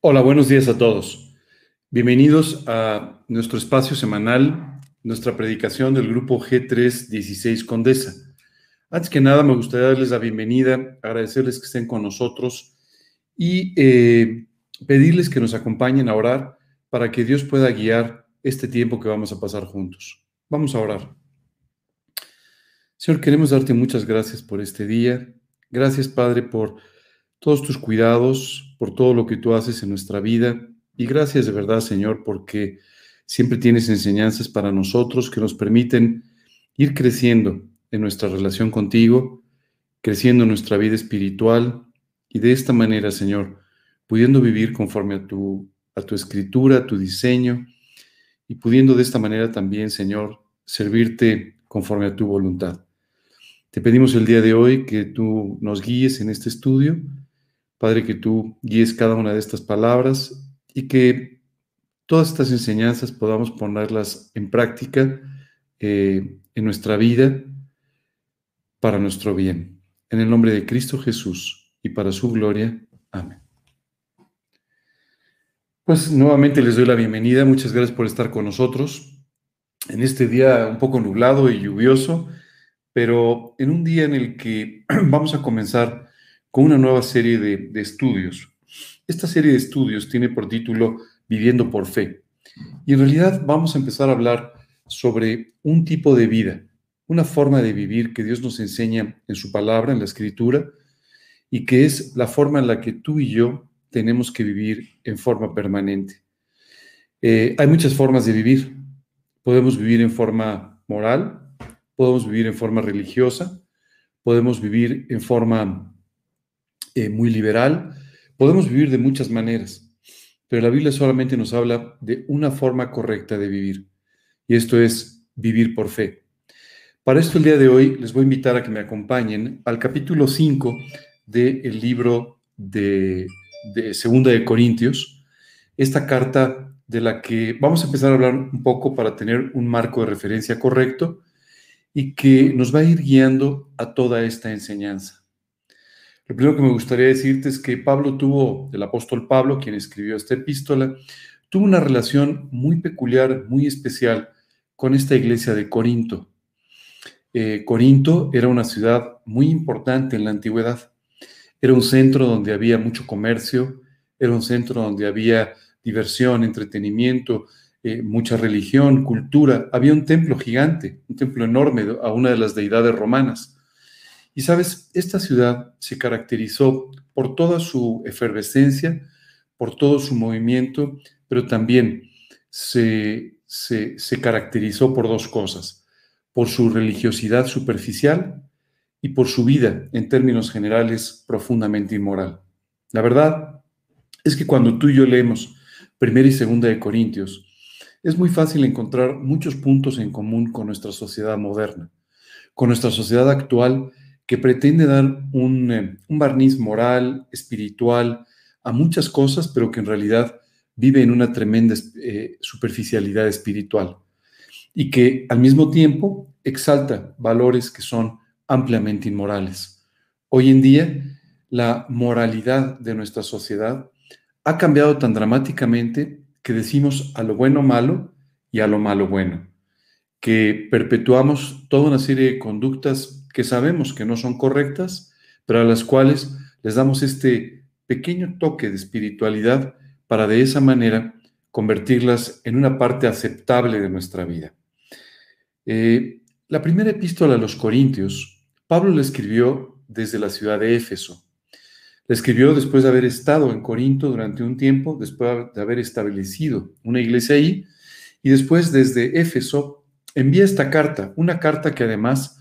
Hola, buenos días a todos. Bienvenidos a nuestro espacio semanal, nuestra predicación del grupo G316 Condesa. Antes que nada, me gustaría darles la bienvenida, agradecerles que estén con nosotros y eh, pedirles que nos acompañen a orar para que Dios pueda guiar este tiempo que vamos a pasar juntos. Vamos a orar. Señor, queremos darte muchas gracias por este día. Gracias, Padre, por todos tus cuidados, por todo lo que tú haces en nuestra vida. Y gracias de verdad, Señor, porque siempre tienes enseñanzas para nosotros que nos permiten ir creciendo en nuestra relación contigo, creciendo en nuestra vida espiritual y de esta manera, Señor, pudiendo vivir conforme a tu, a tu escritura, a tu diseño y pudiendo de esta manera también, Señor, servirte conforme a tu voluntad. Te pedimos el día de hoy que tú nos guíes en este estudio Padre, que tú guíes cada una de estas palabras y que todas estas enseñanzas podamos ponerlas en práctica eh, en nuestra vida para nuestro bien. En el nombre de Cristo Jesús y para su gloria. Amén. Pues nuevamente les doy la bienvenida. Muchas gracias por estar con nosotros en este día un poco nublado y lluvioso, pero en un día en el que vamos a comenzar con una nueva serie de, estudios. Esta serie de estudios tiene por título Viviendo por Fe. Y en realidad vamos a empezar a hablar sobre un tipo de vida, una forma de vivir que Dios nos enseña en su palabra, en la escritura, y que es la forma en la que tú y yo tenemos que vivir en forma permanente. Eh, hay muchas formas de vivir. Podemos vivir en forma moral, podemos vivir en forma religiosa, podemos vivir en forma eh, muy liberal. Podemos vivir de muchas maneras, pero la Biblia solamente nos habla de una forma correcta de vivir, y esto es vivir por fe. Para esto el día de hoy les voy a invitar a que me acompañen al capítulo 5 del libro de, de Segunda de Corintios, esta carta de la que vamos a empezar a hablar un poco para tener un marco de referencia correcto y que nos va a ir guiando a toda esta enseñanza. Lo primero que me gustaría decirte es que Pablo tuvo, el apóstol Pablo, quien escribió esta epístola, tuvo una relación muy peculiar, muy especial con esta iglesia de Corinto. Eh, Corinto era una ciudad muy importante en la antigüedad. Era un centro donde había mucho comercio, era un centro donde había diversión, entretenimiento, eh, mucha religión, cultura. Había un templo gigante, un templo enorme a una de las deidades romanas. Y sabes, esta ciudad se caracterizó por toda su efervescencia, por todo su movimiento, pero también se, caracterizó por dos cosas, por su religiosidad superficial y por su vida, en términos generales, profundamente inmoral. La verdad es que cuando tú y yo leemos primera y segunda de Corintios, es muy fácil encontrar muchos puntos en común con nuestra sociedad moderna, con nuestra sociedad actual que pretende dar eh, un, barniz moral, espiritual, a muchas cosas, pero que en realidad vive en una tremenda eh, superficialidad espiritual y que al mismo tiempo exalta valores que son ampliamente inmorales. Hoy en día, la moralidad de nuestra sociedad ha cambiado tan dramáticamente que decimos a lo bueno malo y a lo malo bueno, que perpetuamos toda una serie de conductas que sabemos que no son correctas, pero a las cuales les damos este pequeño toque de espiritualidad para de esa manera convertirlas en una parte aceptable de nuestra vida. Eh, la primera epístola a los Corintios, Pablo la escribió desde la ciudad de Éfeso. La escribió después de haber estado en Corinto durante un tiempo, después de haber establecido una iglesia ahí, y después desde Éfeso envía esta carta, una carta que además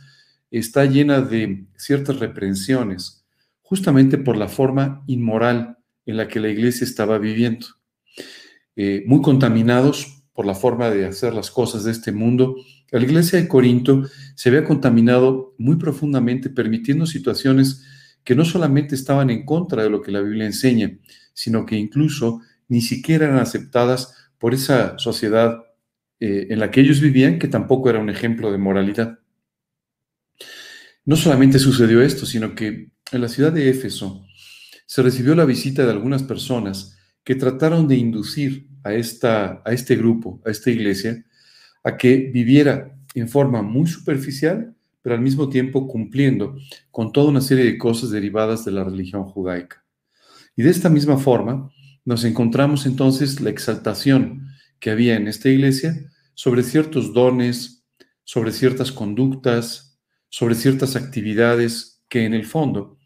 está llena de ciertas reprensiones, justamente por la forma inmoral en la que la iglesia estaba viviendo. Eh, muy contaminados por la forma de hacer las cosas de este mundo, la iglesia de Corinto se había contaminado muy profundamente, permitiendo situaciones que no solamente estaban en contra de lo que la Biblia enseña, sino que incluso ni siquiera eran aceptadas por esa sociedad eh, en la que ellos vivían, que tampoco era un ejemplo de moralidad. No solamente sucedió esto, sino que en la ciudad de Éfeso se recibió la visita de algunas personas que trataron de inducir a, esta, a este grupo, a esta iglesia, a que viviera en forma muy superficial, pero al mismo tiempo cumpliendo con toda una serie de cosas derivadas de la religión judaica. Y de esta misma forma nos encontramos entonces la exaltación que había en esta iglesia sobre ciertos dones, sobre ciertas conductas, sobre ciertas actividades que en el fondo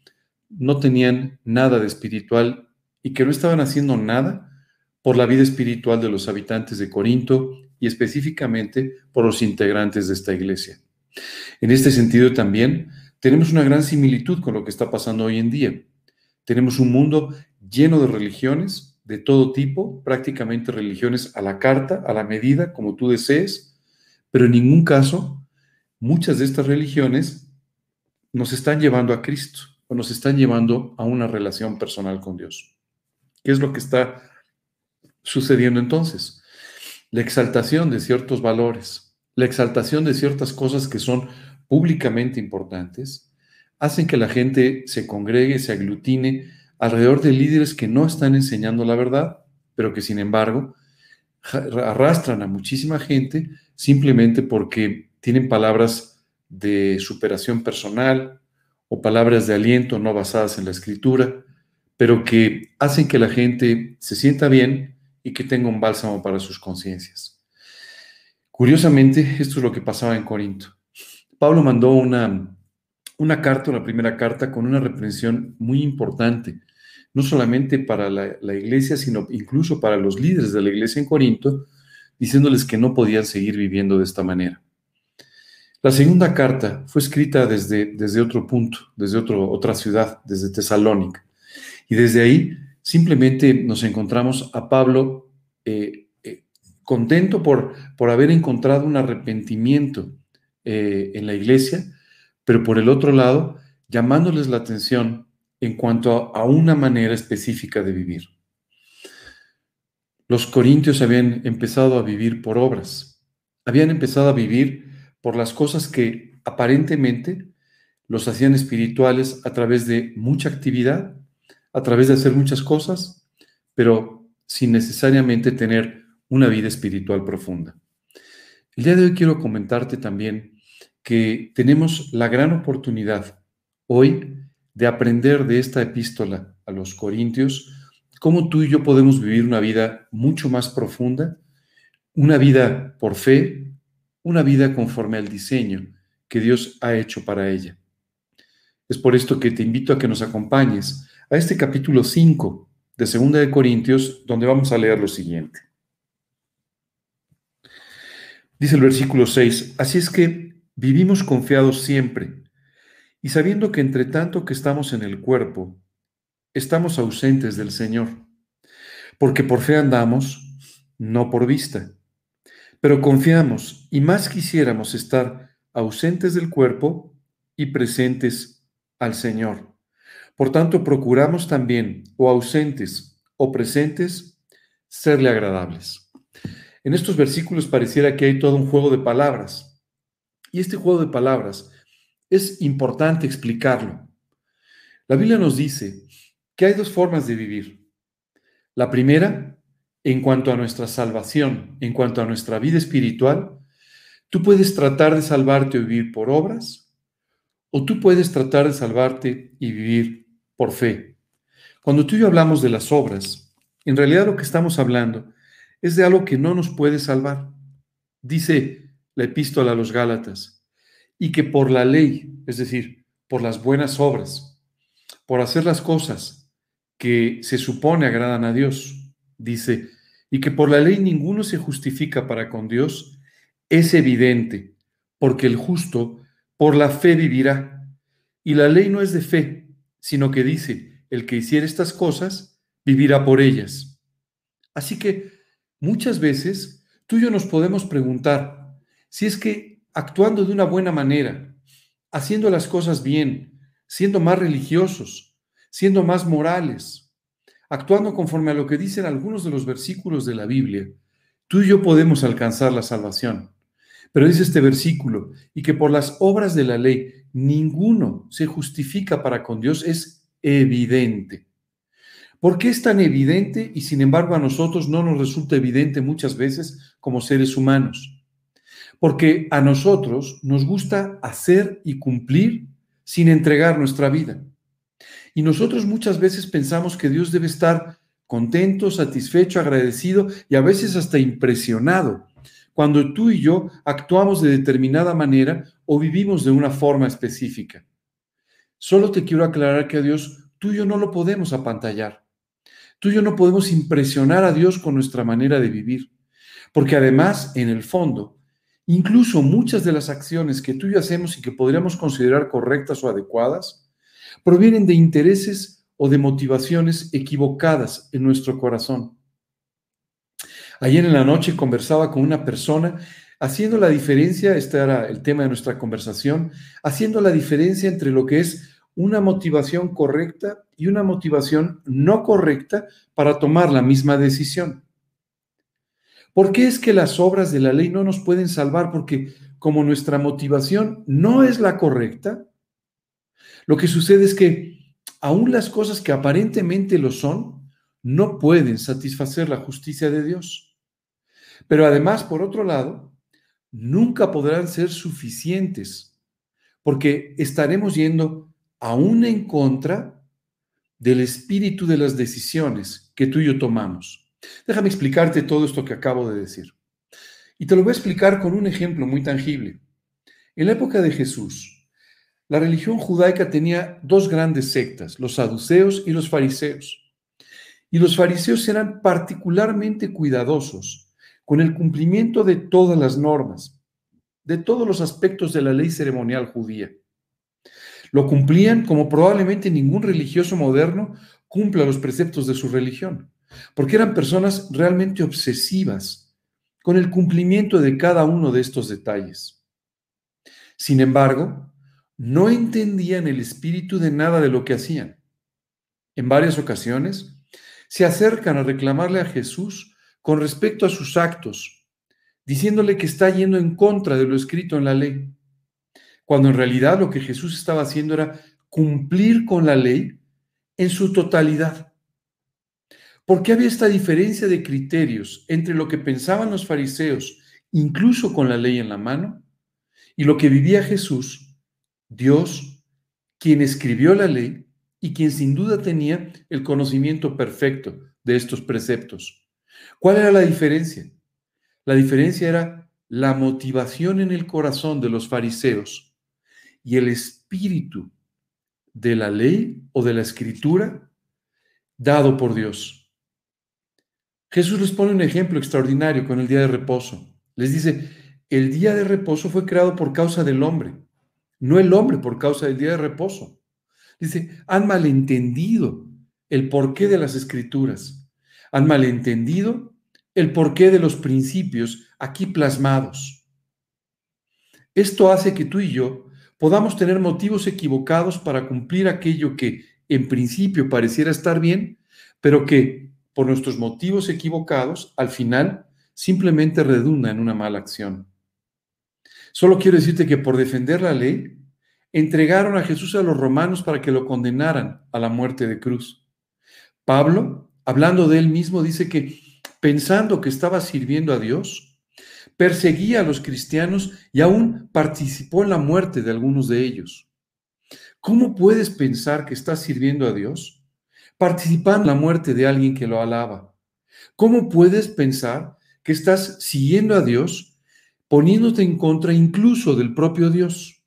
no tenían nada de espiritual y que no estaban haciendo nada por la vida espiritual de los habitantes de Corinto y específicamente por los integrantes de esta iglesia. En este sentido también tenemos una gran similitud con lo que está pasando hoy en día. Tenemos un mundo lleno de religiones de todo tipo, prácticamente religiones a la carta, a la medida, como tú desees, pero en ningún caso muchas de estas religiones nos están llevando a Cristo o nos están llevando a una relación personal con Dios. ¿Qué es lo que está sucediendo entonces? La exaltación de ciertos valores, la exaltación de ciertas cosas que son públicamente importantes, hacen que la gente se congregue, se aglutine alrededor de líderes que no están enseñando la verdad, pero que sin embargo arrastran a muchísima gente simplemente porque tienen palabras de superación personal o palabras de aliento no basadas en la escritura, pero que hacen que la gente se sienta bien y que tenga un bálsamo para sus conciencias. Curiosamente, esto es lo que pasaba en Corinto. Pablo mandó una, una carta, una primera carta, con una reprensión muy importante no solamente para la, iglesia, sino incluso para los líderes de la iglesia en Corinto, diciéndoles que no podían seguir viviendo de esta manera. La segunda carta fue escrita desde, desde otro punto, desde otro, otra ciudad, desde Tesalónica. Y desde ahí simplemente nos encontramos a Pablo eh, eh, contento por, por haber encontrado un arrepentimiento eh, en la iglesia, pero por el otro lado, llamándoles la atención en cuanto a una manera específica de vivir. Los corintios habían empezado a vivir por obras, habían empezado a vivir por las cosas que aparentemente los hacían espirituales a través de mucha actividad, a través de hacer muchas cosas, pero sin necesariamente tener una vida espiritual profunda. El día de hoy quiero comentarte también que tenemos la gran oportunidad hoy de aprender de esta epístola a los Corintios, cómo tú y yo podemos vivir una vida mucho más profunda, una vida por fe, una vida conforme al diseño que Dios ha hecho para ella. Es por esto que te invito a que nos acompañes a este capítulo 5 de Segunda de Corintios, donde vamos a leer lo siguiente. Dice el versículo 6, así es que vivimos confiados siempre y sabiendo que entre tanto que estamos en el cuerpo, estamos ausentes del Señor, porque por fe andamos, no por vista. Pero confiamos y más quisiéramos estar ausentes del cuerpo y presentes al Señor. Por tanto, procuramos también, o ausentes o presentes, serle agradables. En estos versículos pareciera que hay todo un juego de palabras. Y este juego de palabras es importante explicarlo. La Biblia nos dice que hay dos formas de vivir. La primera, en cuanto a nuestra salvación, en cuanto a nuestra vida espiritual, tú puedes tratar de salvarte o vivir por obras, o tú puedes tratar de salvarte y vivir por fe. Cuando tú y yo hablamos de las obras, en realidad lo que estamos hablando es de algo que no nos puede salvar. Dice la epístola a los Gálatas, y que por la ley, es decir, por las buenas obras, por hacer las cosas que se supone agradan a Dios, dice, y que por la ley ninguno se justifica para con Dios, es evidente, porque el justo por la fe vivirá. Y la ley no es de fe, sino que dice, el que hiciera estas cosas, vivirá por ellas. Así que muchas veces tú y yo nos podemos preguntar si es que actuando de una buena manera, haciendo las cosas bien, siendo más religiosos, siendo más morales, actuando conforme a lo que dicen algunos de los versículos de la Biblia, tú y yo podemos alcanzar la salvación. Pero dice este versículo, y que por las obras de la ley ninguno se justifica para con Dios, es evidente. ¿Por qué es tan evidente y sin embargo a nosotros no nos resulta evidente muchas veces como seres humanos? Porque a nosotros nos gusta hacer y cumplir sin entregar nuestra vida. Y nosotros muchas veces pensamos que Dios debe estar contento, satisfecho, agradecido y a veces hasta impresionado cuando tú y yo actuamos de determinada manera o vivimos de una forma específica. Solo te quiero aclarar que a Dios tú y yo no lo podemos apantallar. Tú y yo no podemos impresionar a Dios con nuestra manera de vivir. Porque además, en el fondo, incluso muchas de las acciones que tú y yo hacemos y que podríamos considerar correctas o adecuadas, provienen de intereses o de motivaciones equivocadas en nuestro corazón. Ayer en la noche conversaba con una persona haciendo la diferencia, este era el tema de nuestra conversación, haciendo la diferencia entre lo que es una motivación correcta y una motivación no correcta para tomar la misma decisión. ¿Por qué es que las obras de la ley no nos pueden salvar? Porque como nuestra motivación no es la correcta, lo que sucede es que aún las cosas que aparentemente lo son, no pueden satisfacer la justicia de Dios. Pero además, por otro lado, nunca podrán ser suficientes, porque estaremos yendo aún en contra del espíritu de las decisiones que tú y yo tomamos. Déjame explicarte todo esto que acabo de decir. Y te lo voy a explicar con un ejemplo muy tangible. En la época de Jesús, la religión judaica tenía dos grandes sectas, los saduceos y los fariseos. Y los fariseos eran particularmente cuidadosos con el cumplimiento de todas las normas, de todos los aspectos de la ley ceremonial judía. Lo cumplían como probablemente ningún religioso moderno cumpla los preceptos de su religión, porque eran personas realmente obsesivas con el cumplimiento de cada uno de estos detalles. Sin embargo, no entendían el espíritu de nada de lo que hacían. En varias ocasiones, se acercan a reclamarle a Jesús con respecto a sus actos, diciéndole que está yendo en contra de lo escrito en la ley, cuando en realidad lo que Jesús estaba haciendo era cumplir con la ley en su totalidad. ¿Por qué había esta diferencia de criterios entre lo que pensaban los fariseos, incluso con la ley en la mano, y lo que vivía Jesús, Dios, quien escribió la ley y quien sin duda tenía el conocimiento perfecto de estos preceptos? ¿Cuál era la diferencia? La diferencia era la motivación en el corazón de los fariseos y el espíritu de la ley o de la escritura dado por Dios. Jesús les pone un ejemplo extraordinario con el día de reposo. Les dice, el día de reposo fue creado por causa del hombre, no el hombre por causa del día de reposo. Dice, han malentendido el porqué de las escrituras han malentendido el porqué de los principios aquí plasmados. Esto hace que tú y yo podamos tener motivos equivocados para cumplir aquello que en principio pareciera estar bien, pero que por nuestros motivos equivocados al final simplemente redunda en una mala acción. Solo quiero decirte que por defender la ley, entregaron a Jesús a los romanos para que lo condenaran a la muerte de cruz. Pablo hablando de él mismo, dice que pensando que estaba sirviendo a Dios, perseguía a los cristianos y aún participó en la muerte de algunos de ellos. ¿Cómo puedes pensar que estás sirviendo a Dios participando en la muerte de alguien que lo alaba? ¿Cómo puedes pensar que estás siguiendo a Dios poniéndote en contra incluso del propio Dios?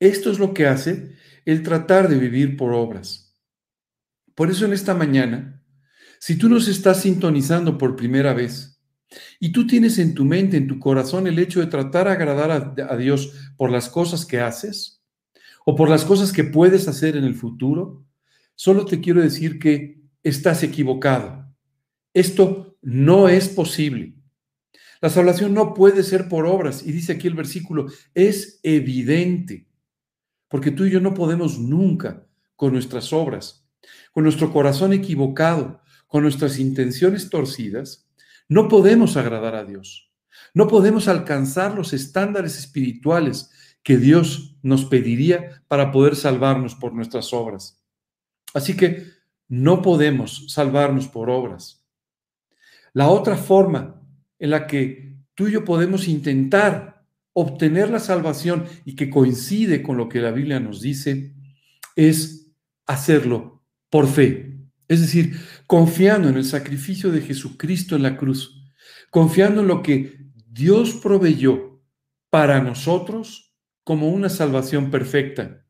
Esto es lo que hace el tratar de vivir por obras. Por eso en esta mañana, si tú nos estás sintonizando por primera vez y tú tienes en tu mente, en tu corazón el hecho de tratar de agradar a, Dios por las cosas que haces o por las cosas que puedes hacer en el futuro, solo te quiero decir que estás equivocado. Esto no es posible. La salvación no puede ser por obras. Y dice aquí el versículo, es evidente, porque tú y yo no podemos nunca con nuestras obras con nuestro corazón equivocado, con nuestras intenciones torcidas, no podemos agradar a Dios. No podemos alcanzar los estándares espirituales que Dios nos pediría para poder salvarnos por nuestras obras. Así que no podemos salvarnos por obras. La otra forma en la que tú y yo podemos intentar obtener la salvación y que coincide con lo que la Biblia nos dice es hacerlo por fe. Es decir, confiando en el sacrificio de Jesucristo en la cruz, confiando en lo que Dios proveyó para nosotros como una salvación perfecta.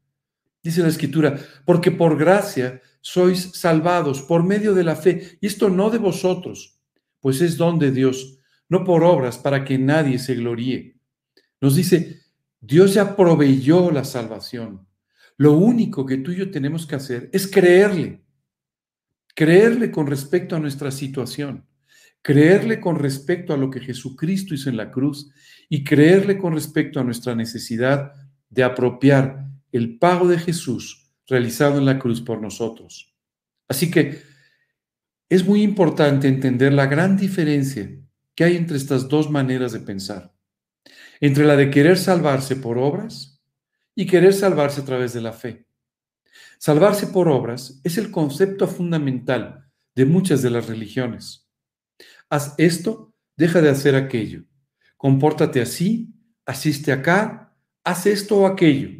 Dice la Escritura, porque por gracia sois salvados por medio de la fe, y esto no de vosotros, pues es don de Dios, no por obras para que nadie se gloríe. Nos dice, Dios ya proveyó la salvación. Lo único que tú y yo tenemos que hacer es creerle. Creerle con respecto a nuestra situación. Creerle con respecto a lo que Jesucristo hizo en la cruz y creerle con respecto a nuestra necesidad de apropiar el pago de Jesús realizado en la cruz por nosotros. Así que es muy importante entender la gran diferencia que hay entre estas dos maneras de pensar. Entre la de querer salvarse por obras y querer salvarse a través de la fe. Salvarse por obras es el concepto fundamental de muchas de las religiones. Haz esto, deja de hacer aquello. Compórtate así, asiste acá, haz esto o aquello.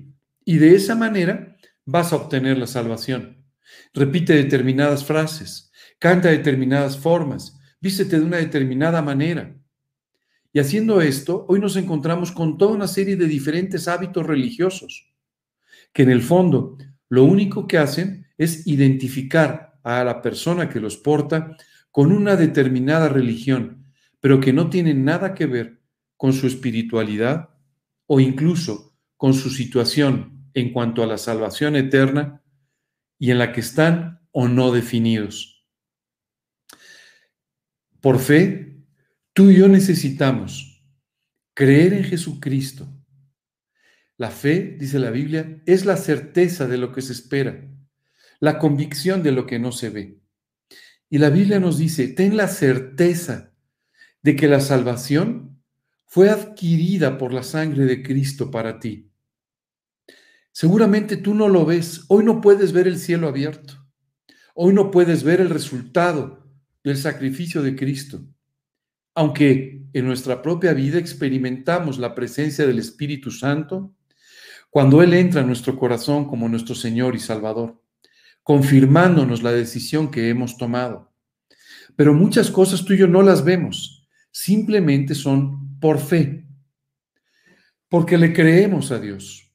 Y de esa manera vas a obtener la salvación. Repite determinadas frases, canta determinadas formas, vístete de una determinada manera. Y haciendo esto, hoy nos encontramos con toda una serie de diferentes hábitos religiosos, que en el fondo lo único que hacen es identificar a la persona que los porta con una determinada religión, pero que no tienen nada que ver con su espiritualidad o incluso con su situación en cuanto a la salvación eterna y en la que están o no definidos. Por fe, tú y yo necesitamos creer en Jesucristo. La fe, dice la Biblia, es la certeza de lo que se espera, la convicción de lo que no se ve. Y la Biblia nos dice, ten la certeza de que la salvación fue adquirida por la sangre de Cristo para ti. Seguramente tú no lo ves. Hoy no puedes ver el cielo abierto. Hoy no puedes ver el resultado del sacrificio de Cristo. Aunque en nuestra propia vida experimentamos la presencia del Espíritu Santo, cuando Él entra en nuestro corazón como nuestro Señor y Salvador, confirmándonos la decisión que hemos tomado. Pero muchas cosas tú y yo no las vemos, simplemente son por fe, porque le creemos a Dios.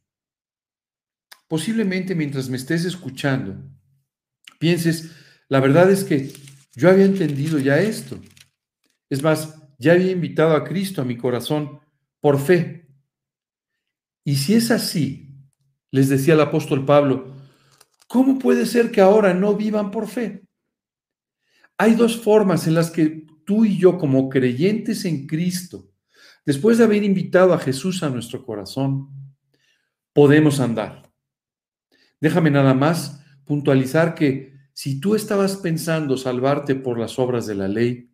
Posiblemente mientras me estés escuchando, pienses, la verdad es que yo había entendido ya esto. Es más, ya había invitado a Cristo a mi corazón por fe. Y si es así, les decía el apóstol Pablo, ¿cómo puede ser que ahora no vivan por fe? Hay dos formas en las que tú y yo como creyentes en Cristo, después de haber invitado a Jesús a nuestro corazón, podemos andar. Déjame nada más puntualizar que si tú estabas pensando salvarte por las obras de la ley,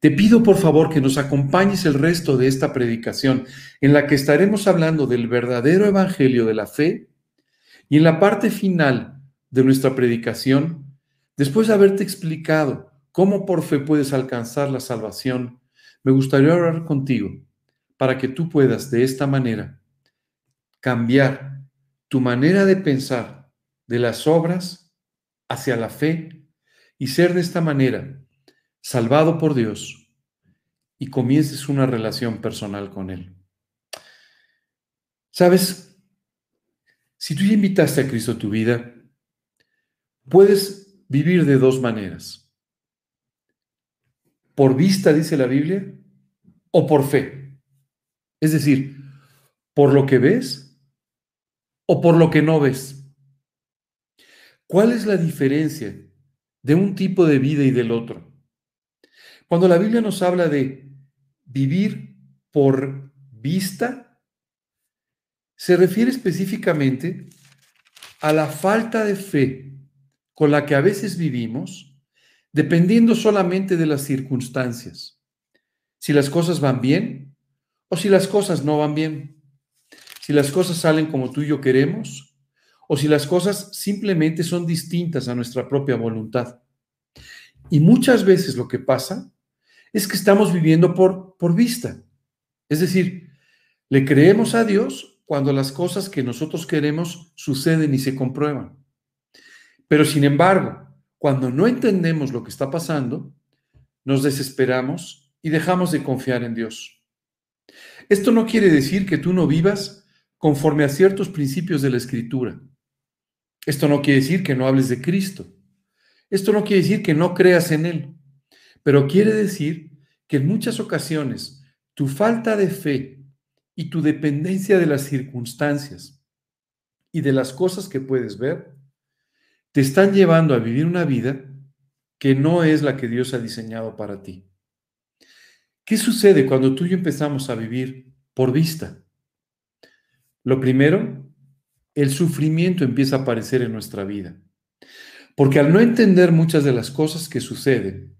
te pido por favor que nos acompañes el resto de esta predicación en la que estaremos hablando del verdadero evangelio de la fe y en la parte final de nuestra predicación, después de haberte explicado cómo por fe puedes alcanzar la salvación, me gustaría orar contigo para que tú puedas de esta manera cambiar tu manera de pensar de las obras hacia la fe y ser de esta manera salvado por Dios y comiences una relación personal con Él. ¿Sabes? Si tú invitaste a Cristo a tu vida, puedes vivir de dos maneras. Por vista, dice la Biblia, o por fe. Es decir, por lo que ves o por lo que no ves? ¿Cuál es la diferencia de un tipo de vida y del otro? Cuando la Biblia nos habla de vivir por vista, se refiere específicamente a la falta de fe con la que a veces vivimos, dependiendo solamente de las circunstancias. Si las cosas van bien o si las cosas no van bien si las cosas salen como tú y yo queremos, o si las cosas simplemente son distintas a nuestra propia voluntad. Y muchas veces lo que pasa es que estamos viviendo por, por vista. Es decir, le creemos a Dios cuando las cosas que nosotros queremos suceden y se comprueban. Pero sin embargo, cuando no entendemos lo que está pasando, nos desesperamos y dejamos de confiar en Dios. Esto no quiere decir que tú no vivas conforme a ciertos principios de la Escritura. Esto no quiere decir que no hables de Cristo. Esto no quiere decir que no creas en Él. Pero quiere decir que en muchas ocasiones tu falta de fe y tu dependencia de las circunstancias y de las cosas que puedes ver te están llevando a vivir una vida que no es la que Dios ha diseñado para ti. ¿Qué sucede cuando tú y yo empezamos a vivir por vista? Lo primero, el sufrimiento empieza a aparecer en nuestra vida. Porque al no entender muchas de las cosas que suceden,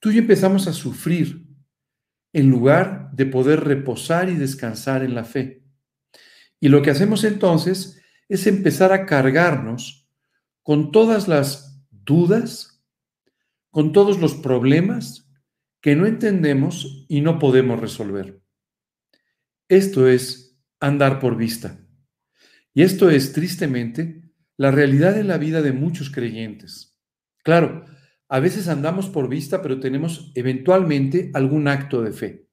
tú y yo empezamos a sufrir en lugar de poder reposar y descansar en la fe. Y lo que hacemos entonces es empezar a cargarnos con todas las dudas, con todos los problemas que no entendemos y no podemos resolver. Esto es andar por vista. Y esto es, tristemente, la realidad de la vida de muchos creyentes. Claro, a veces andamos por vista, pero tenemos eventualmente algún acto de fe.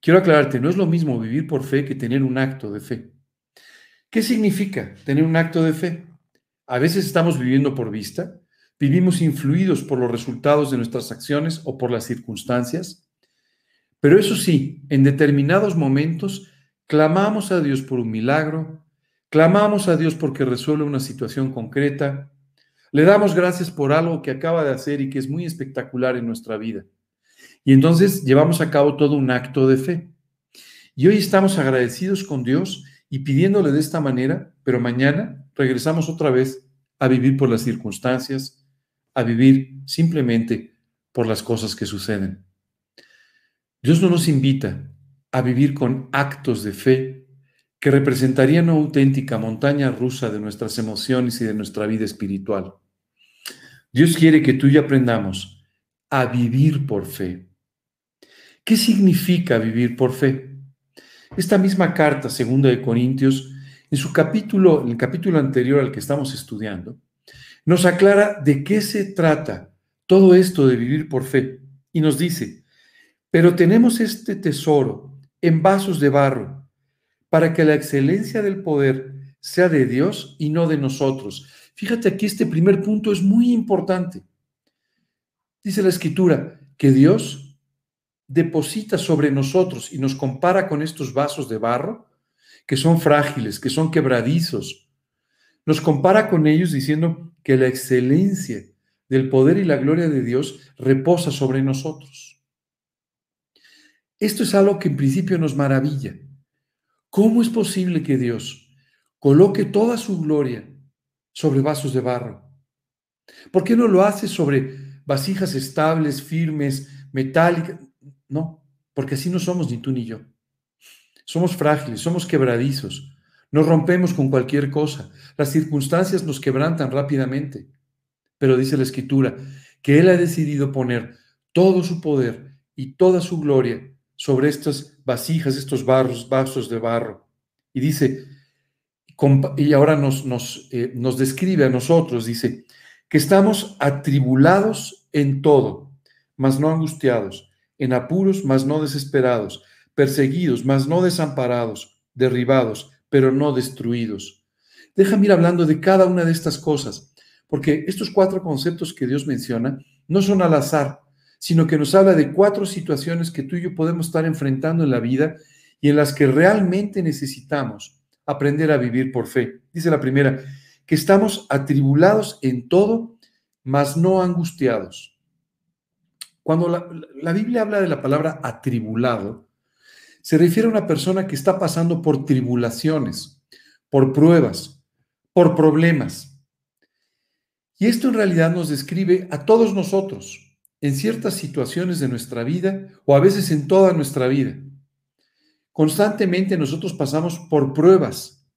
Quiero aclararte, no es lo mismo vivir por fe que tener un acto de fe. ¿Qué significa tener un acto de fe? A veces estamos viviendo por vista, vivimos influidos por los resultados de nuestras acciones o por las circunstancias, pero eso sí, en determinados momentos clamamos a Dios por un milagro, clamamos a Dios porque resuelve una situación concreta, le damos gracias por algo que acaba de hacer y que es muy espectacular en nuestra vida. Y entonces llevamos a cabo todo un acto de fe. Y hoy estamos agradecidos con Dios y pidiéndole de esta manera, pero mañana regresamos otra vez a vivir por las circunstancias, a vivir simplemente por las cosas que suceden. Dios no nos invita a vivir con actos de fe que representarían una auténtica montaña rusa de nuestras emociones y de nuestra vida espiritual. Dios quiere que tú y yo aprendamos a vivir por fe. ¿Qué significa vivir por fe? Esta misma carta, segunda de Corintios, en su capítulo, en el capítulo anterior al que estamos estudiando, nos aclara de qué se trata todo esto de vivir por fe y nos dice, pero tenemos este tesoro en vasos de barro para que la excelencia del poder sea de Dios y no de nosotros. Fíjate aquí, este primer punto es muy importante. Dice la escritura que Dios deposita sobre nosotros y nos compara con estos vasos de barro, que son frágiles, que son quebradizos. Nos compara con ellos diciendo que la excelencia del poder y la gloria de Dios reposa sobre nosotros. Esto es algo que en principio nos maravilla. ¿Cómo es posible que Dios coloque toda su gloria sobre vasos de barro? ¿Por qué no lo hace sobre vasijas estables, firmes, metálicas? No, porque así no somos ni tú ni yo. Somos frágiles, somos quebradizos, nos rompemos con cualquier cosa, las circunstancias nos quebrantan rápidamente. Pero dice la Escritura que Él ha decidido poner todo su poder y toda su gloria sobre estas vasijas, estos barros, vasos de barro. Y dice, y ahora nos, nos, eh, nos describe a nosotros, dice, que estamos atribulados en todo, mas no angustiados, en apuros, mas no desesperados, perseguidos, mas no desamparados, derribados, pero no destruidos. Déjame ir hablando de cada una de estas cosas, porque estos cuatro conceptos que Dios menciona no son al azar, sino que nos habla de cuatro situaciones que tú y yo podemos estar enfrentando en la vida y en las que realmente necesitamos aprender a vivir por fe. Dice la primera, que estamos atribulados en todo, mas no angustiados. Cuando la, la, Biblia habla de la palabra atribulado, se refiere a una persona que está pasando por tribulaciones, por pruebas, por problemas. Y esto en realidad nos describe a todos nosotros en ciertas situaciones de nuestra vida o a veces en toda nuestra vida. Constantemente nosotros pasamos por pruebas,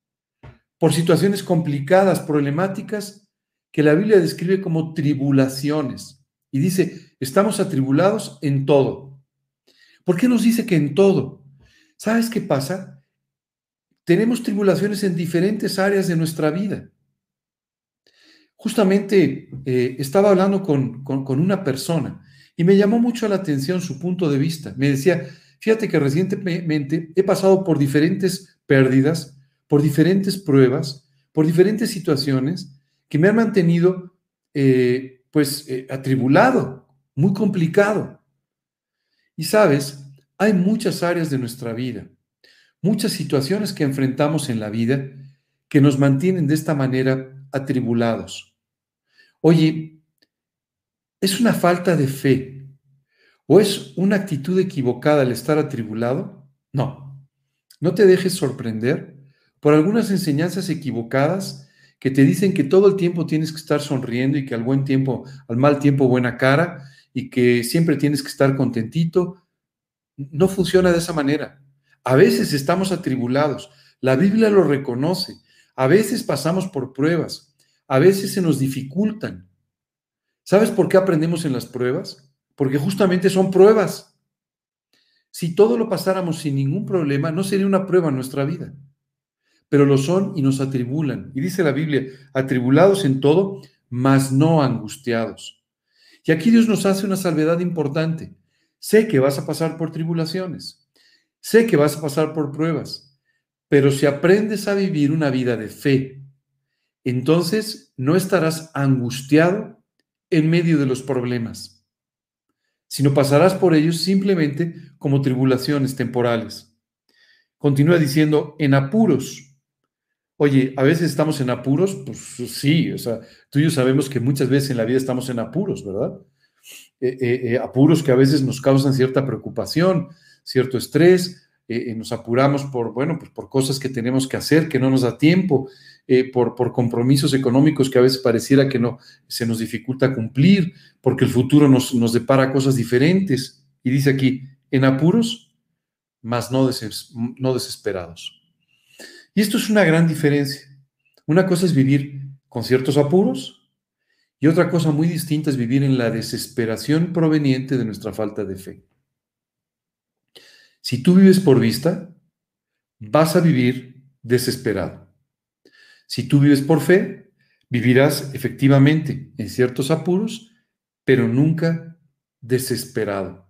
por situaciones complicadas, problemáticas, que la Biblia describe como tribulaciones. Y dice, estamos atribulados en todo. ¿Por qué nos dice que en todo? ¿Sabes qué pasa? Tenemos tribulaciones en diferentes áreas de nuestra vida. Justamente eh, estaba hablando con, con una persona y me llamó mucho la atención su punto de vista. Me decía, fíjate que recientemente he pasado por diferentes pérdidas, por diferentes pruebas, por diferentes situaciones que me han mantenido eh, pues eh, atribulado, muy complicado. Y sabes, hay muchas áreas de nuestra vida, muchas situaciones que enfrentamos en la vida que nos mantienen de esta manera atribulados. Oye, ¿es una falta de fe o es una actitud equivocada el estar atribulado? No, no te dejes sorprender por algunas enseñanzas equivocadas que te dicen que todo el tiempo tienes que estar sonriendo y que al buen tiempo, al mal tiempo, buena cara y que siempre tienes que estar contentito. No funciona de esa manera. A veces estamos atribulados. La Biblia lo reconoce. A veces pasamos por pruebas. A veces se nos dificultan. ¿Sabes por qué aprendemos en las pruebas? Porque justamente son pruebas. Si todo lo pasáramos sin ningún problema, no sería una prueba en nuestra vida pero lo son y nos atribulan. Y dice la Biblia, atribulados en todo, mas no angustiados. Y aquí Dios nos hace una salvedad importante. Sé que vas a pasar por tribulaciones, sé que vas a pasar por pruebas, pero si aprendes a vivir una vida de fe, entonces no estarás angustiado en medio de los problemas, sino pasarás por ellos simplemente como tribulaciones temporales. Continúa diciendo, en apuros, Oye, a veces estamos en apuros, pues sí, o sea, tú y yo sabemos que muchas veces en la vida estamos en apuros, ¿verdad? Eh, eh, eh, apuros que a veces nos causan cierta preocupación, cierto estrés, nos apuramos por, bueno, pues por cosas que tenemos que hacer, que no nos da tiempo, por, por compromisos económicos que a veces pareciera que no se nos dificulta cumplir, porque el futuro nos, nos depara cosas diferentes. Y dice aquí, en apuros, mas no, no desesperados. Y esto es una gran diferencia. Una cosa es vivir con ciertos apuros y otra cosa muy distinta es vivir en la desesperación proveniente de nuestra falta de fe. Si tú vives por vista, vas a vivir desesperado. Si tú vives por fe, vivirás efectivamente en ciertos apuros, pero nunca desesperado.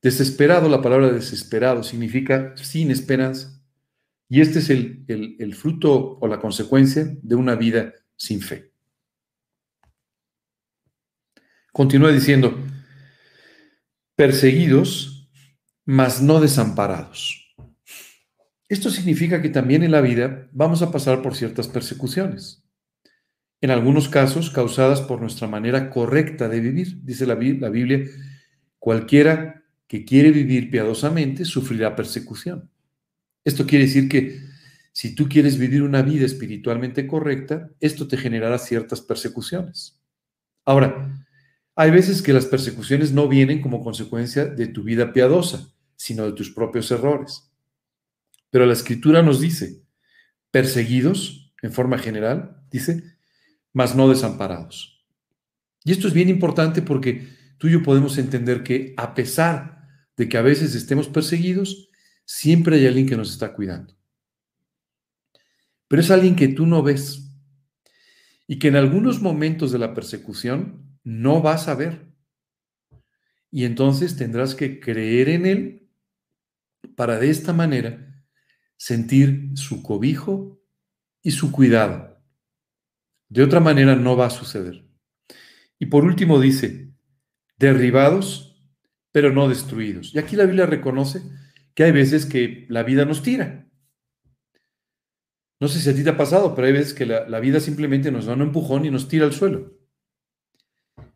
Desesperado, la palabra desesperado significa sin esperanza. Y este es el, fruto o la consecuencia de una vida sin fe. Continúa diciendo, perseguidos, mas no desamparados. Esto significa que también en la vida vamos a pasar por ciertas persecuciones, en algunos casos causadas por nuestra manera correcta de vivir. Dice la, Biblia, cualquiera que quiere vivir piadosamente sufrirá persecución. Esto quiere decir que si tú quieres vivir una vida espiritualmente correcta, esto te generará ciertas persecuciones. Ahora, hay veces que las persecuciones no vienen como consecuencia de tu vida piadosa, sino de tus propios errores. Pero la escritura nos dice, perseguidos, en forma general, dice, mas no desamparados. Y esto es bien importante porque tú y yo podemos entender que a pesar de que a veces estemos perseguidos, siempre hay alguien que nos está cuidando. Pero es alguien que tú no ves y que en algunos momentos de la persecución no vas a ver. Y entonces tendrás que creer en Él para de esta manera sentir su cobijo y su cuidado. De otra manera no va a suceder. Y por último dice, derribados, pero no destruidos. Y aquí la Biblia reconoce que hay veces que la vida nos tira. No sé si a ti te ha pasado, pero hay veces que la, vida simplemente nos da un empujón y nos tira al suelo.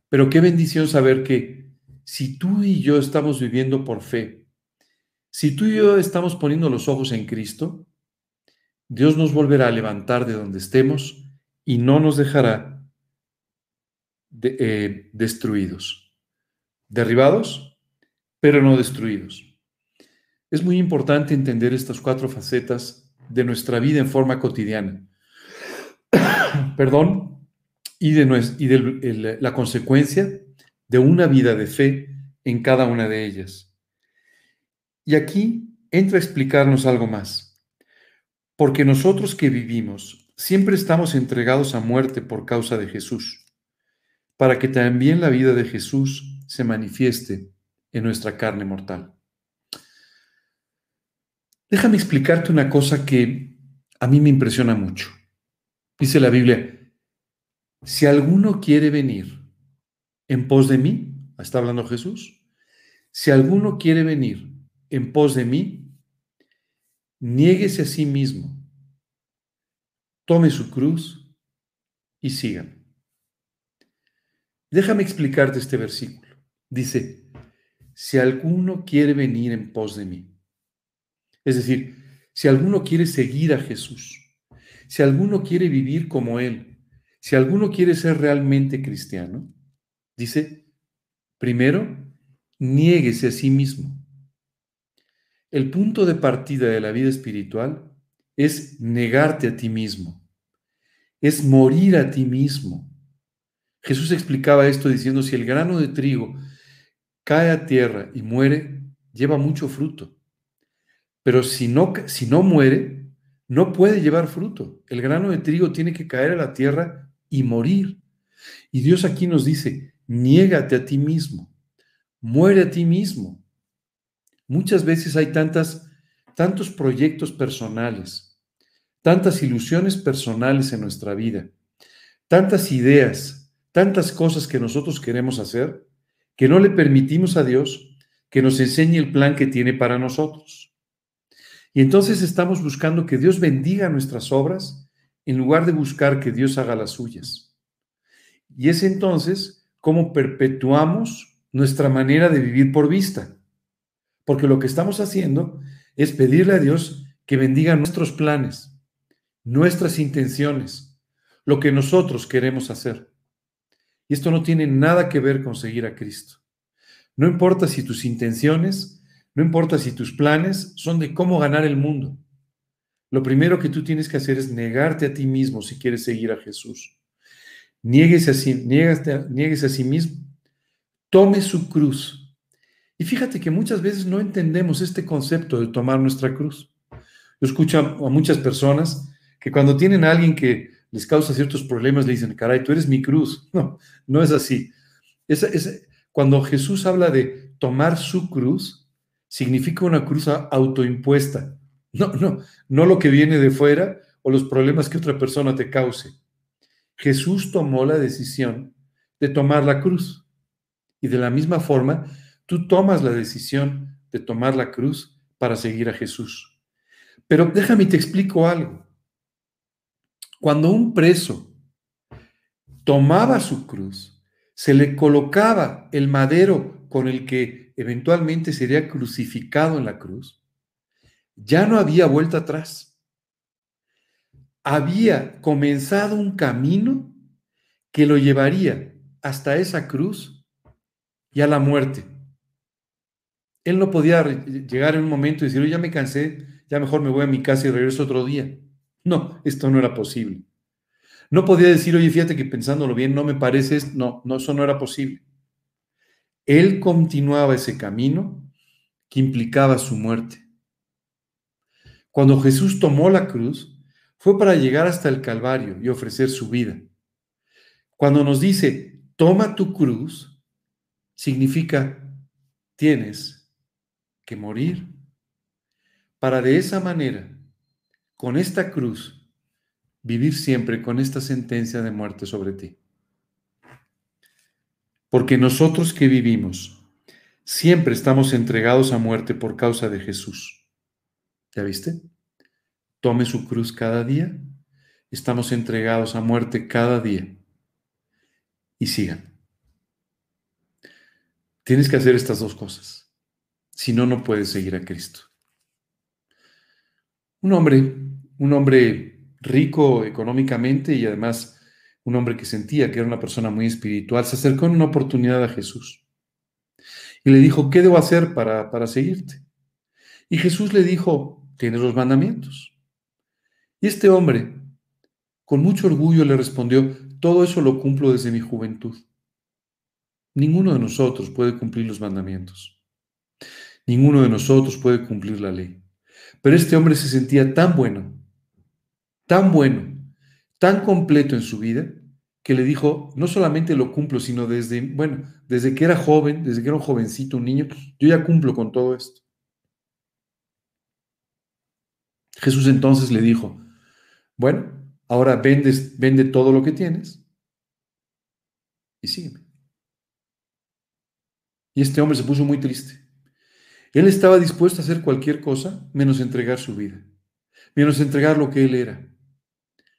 Pero qué bendición saber que si tú y yo estamos viviendo por fe, si tú y yo estamos poniendo los ojos en Cristo, Dios nos volverá a levantar de donde estemos y no nos dejará eh, destruidos. Derribados, pero no destruidos. Es muy importante entender estas cuatro facetas de nuestra vida en forma cotidiana, perdón, y de, y de la consecuencia de una vida de fe en cada una de ellas. Y aquí entra a explicarnos algo más. Porque nosotros que vivimos siempre estamos entregados a muerte por causa de Jesús, para que también la vida de Jesús se manifieste en nuestra carne mortal. Déjame explicarte una cosa que a mí me impresiona mucho. Dice la Biblia, si alguno quiere venir en pos de mí, está hablando Jesús, si alguno quiere venir en pos de mí, niéguese a sí mismo, tome su cruz y sígame. Déjame explicarte este versículo. Dice, si alguno quiere venir en pos de mí. Es decir, si alguno quiere seguir a Jesús, si alguno quiere vivir como Él, si alguno quiere ser realmente cristiano, dice, primero, niéguese a sí mismo. El punto de partida de la vida espiritual es negarte a ti mismo, es morir a ti mismo. Jesús explicaba esto diciendo, si el grano de trigo cae a tierra y muere, lleva mucho fruto. Pero si no, si no muere, no puede llevar fruto. El grano de trigo tiene que caer a la tierra y morir. Y Dios aquí nos dice, niégate a ti mismo, muere a ti mismo. Muchas veces hay tantas, tantos proyectos personales, tantas ilusiones personales en nuestra vida, tantas ideas, tantas cosas que nosotros queremos hacer, que no le permitimos a Dios que nos enseñe el plan que tiene para nosotros. Y entonces estamos buscando que Dios bendiga nuestras obras en lugar de buscar que Dios haga las suyas. Y es entonces como perpetuamos nuestra manera de vivir por vista. Porque lo que estamos haciendo es pedirle a Dios que bendiga nuestros planes, nuestras intenciones, lo que nosotros queremos hacer. Y esto no tiene nada que ver con seguir a Cristo. No importa si tus intenciones no importa si tus planes son de cómo ganar el mundo. Lo primero que tú tienes que hacer es negarte a ti mismo si quieres seguir a Jesús. Niéguese a sí, niéguese a sí mismo. Tome su cruz. Y fíjate que muchas veces no entendemos este concepto de tomar nuestra cruz. Yo escucho a muchas personas que cuando tienen a alguien que les causa ciertos problemas le dicen, caray, tú eres mi cruz. No, no es así. Cuando Jesús habla de tomar su cruz, significa una cruz autoimpuesta. No, no, no lo que viene de fuera o los problemas que otra persona te cause. Jesús tomó la decisión de tomar la cruz. Y de la misma forma, tú tomas la decisión de tomar la cruz para seguir a Jesús. Pero déjame te explico algo. Cuando un preso tomaba su cruz, se le colocaba el madero con el que eventualmente sería crucificado en la cruz, ya no había vuelta atrás. Había comenzado un camino que lo llevaría hasta esa cruz y a la muerte. Él no podía llegar en un momento y decir, ya me cansé, ya mejor me voy a mi casa y regreso otro día. No, esto no era posible. No podía decir, oye, fíjate que pensándolo bien, no me parece, no, no, eso no era posible. Él continuaba ese camino que implicaba su muerte. Cuando Jesús tomó la cruz, fue para llegar hasta el Calvario y ofrecer su vida. Cuando nos dice, toma tu cruz, significa, tienes que morir para de esa manera, con esta cruz, vivir siempre con esta sentencia de muerte sobre ti. Porque nosotros que vivimos siempre estamos entregados a muerte por causa de Jesús. ¿Ya viste? Tome su cruz cada día. Estamos entregados a muerte cada día. Y sigan. Tienes que hacer estas dos cosas. Si no, no puedes seguir a Cristo. Un hombre, un hombre rico económicamente y además un hombre que sentía que era una persona muy espiritual, se acercó en una oportunidad a Jesús y le dijo, ¿qué debo hacer para, para seguirte? Y Jesús le dijo, tienes los mandamientos. Y este hombre, Con mucho orgullo le respondió, todo eso lo cumplo desde mi juventud. Ninguno de nosotros puede cumplir los mandamientos. Ninguno de nosotros puede cumplir la ley. Pero este hombre se sentía tan bueno, tan bueno, tan completo en su vida, que le dijo, no solamente lo cumplo, sino desde, bueno, desde que era joven, desde que era un jovencito, un niño, yo ya cumplo con todo esto. Jesús entonces le dijo, bueno, ahora vendes, vende todo lo que tienes y sígueme. Y este hombre se puso muy triste. Él estaba dispuesto a hacer cualquier cosa menos entregar su vida, menos entregar lo que él era.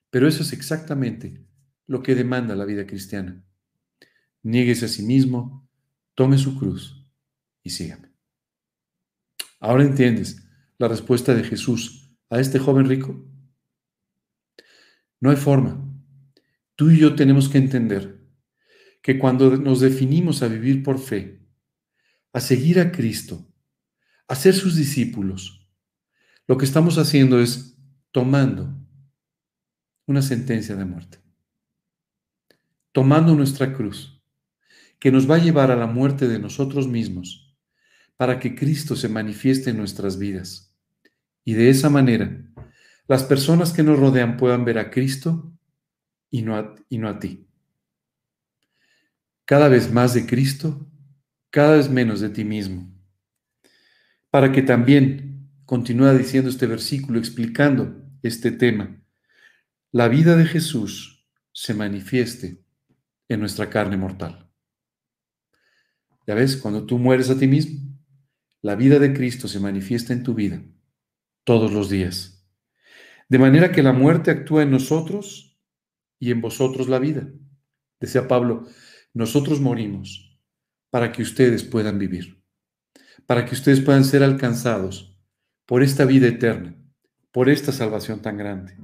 Pero eso es exactamente lo que demanda la vida cristiana. Niéguese a sí mismo, tome su cruz y sígame. Ahora entiendes la respuesta de Jesús a este joven rico. No hay forma. Tú y yo tenemos que entender que cuando nos definimos a vivir por fe, a seguir a Cristo, a ser sus discípulos, lo que estamos haciendo es tomando una sentencia de muerte, tomando nuestra cruz, que nos va a llevar a la muerte de nosotros mismos, para que Cristo se manifieste en nuestras vidas. Y de esa manera, las personas que nos rodean puedan ver a Cristo y no a, y no a ti. Cada vez más de Cristo, cada vez menos de ti mismo para que también, continúa diciendo este versículo, explicando este tema, la vida de Jesús se manifieste en nuestra carne mortal. Ya ves, cuando tú mueres a ti mismo, la vida de Cristo se manifiesta en tu vida todos los días. De manera que la muerte actúa en nosotros y en vosotros la vida. Decía Pablo, nosotros morimos para que ustedes puedan vivir para que ustedes puedan ser alcanzados por esta vida eterna, por esta salvación tan grande.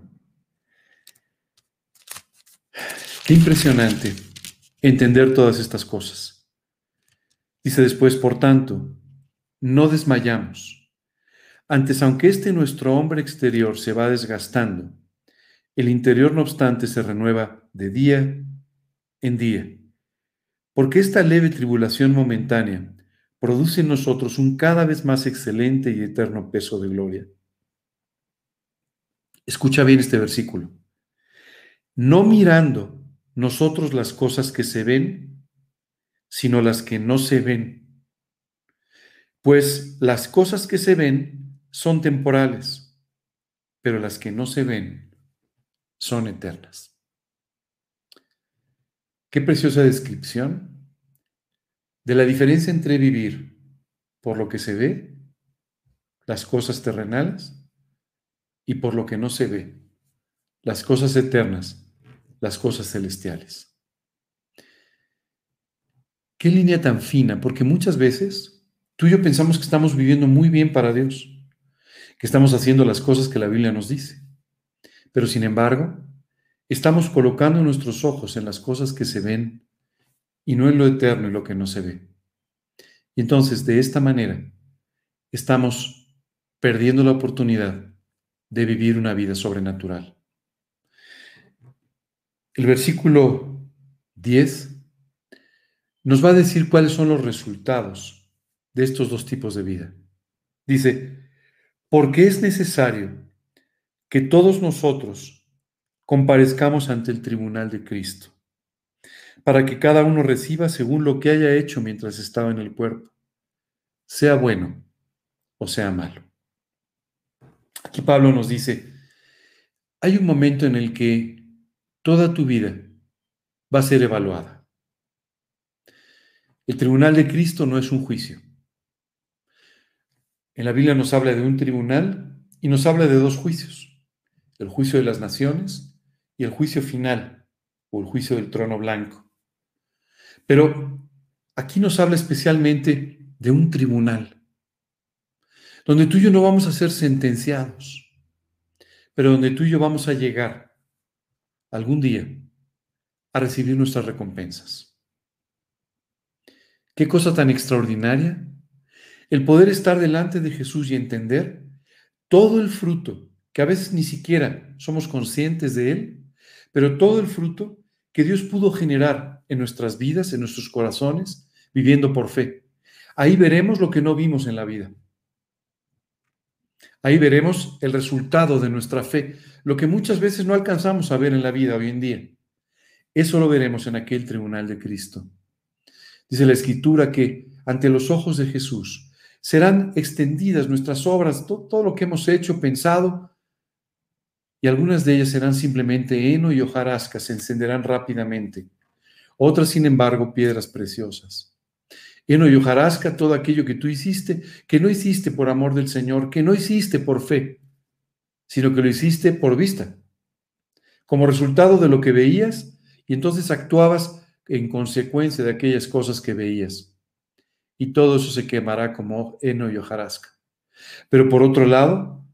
Qué impresionante entender todas estas cosas. Dice después, por tanto, no desmayamos. Antes, aunque este nuestro hombre exterior se va desgastando, el interior no obstante se renueva de día en día. Porque esta leve tribulación momentánea produce en nosotros un cada vez más excelente y eterno peso de gloria. Escucha bien este versículo. No mirando nosotros las cosas que se ven, sino las que no se ven. Pues las cosas que se ven son temporales, pero las que no se ven son eternas. Qué preciosa descripción de la diferencia entre vivir por lo que se ve, las cosas terrenales, y por lo que no se ve, las cosas eternas, las cosas celestiales. Qué línea tan fina, porque muchas veces tú y yo pensamos que estamos viviendo muy bien para Dios, que estamos haciendo las cosas que la Biblia nos dice. Pero sin embargo, estamos colocando nuestros ojos en las cosas que se ven y no en lo eterno y lo que no se ve. Y entonces, de esta manera, estamos perdiendo la oportunidad de vivir una vida sobrenatural. El versículo 10 nos va a decir cuáles son los resultados de estos dos tipos de vida. Dice, porque es necesario que todos nosotros comparezcamos ante el tribunal de Cristo para que cada uno reciba según lo que haya hecho mientras estaba en el cuerpo, sea bueno o sea malo. Aquí Pablo nos dice, hay un momento en el que toda tu vida va a ser evaluada. El tribunal de Cristo no es un juicio. En la Biblia nos habla de un tribunal y nos habla de dos juicios, el juicio de las naciones y el juicio final o el juicio del trono blanco. Pero aquí nos habla especialmente de un tribunal, donde tú y yo no vamos a ser sentenciados, pero donde tú y yo vamos a llegar algún día a recibir nuestras recompensas. Qué cosa tan extraordinaria el poder estar delante de Jesús y entender todo el fruto, que a veces ni siquiera somos conscientes de él, pero todo el fruto que Dios pudo generar en nuestras vidas, en nuestros corazones, viviendo por fe. Ahí veremos lo que no vimos en la vida. Ahí veremos el resultado de nuestra fe, lo que muchas veces no alcanzamos a ver en la vida hoy en día. Eso lo veremos en aquel tribunal de Cristo. Dice la Escritura que ante los ojos de Jesús serán extendidas nuestras obras, todo, lo que hemos hecho, pensado, y algunas de ellas serán simplemente heno y hojarasca, se encenderán rápidamente. Otras, sin embargo, piedras preciosas. Heno y hojarasca, todo aquello que tú hiciste, que no hiciste por amor del Señor, que no hiciste por fe, sino que lo hiciste por vista. Como resultado de lo que veías, y entonces actuabas en consecuencia de aquellas cosas que veías y todo eso se quemará como heno y hojarasca. Pero por otro lado,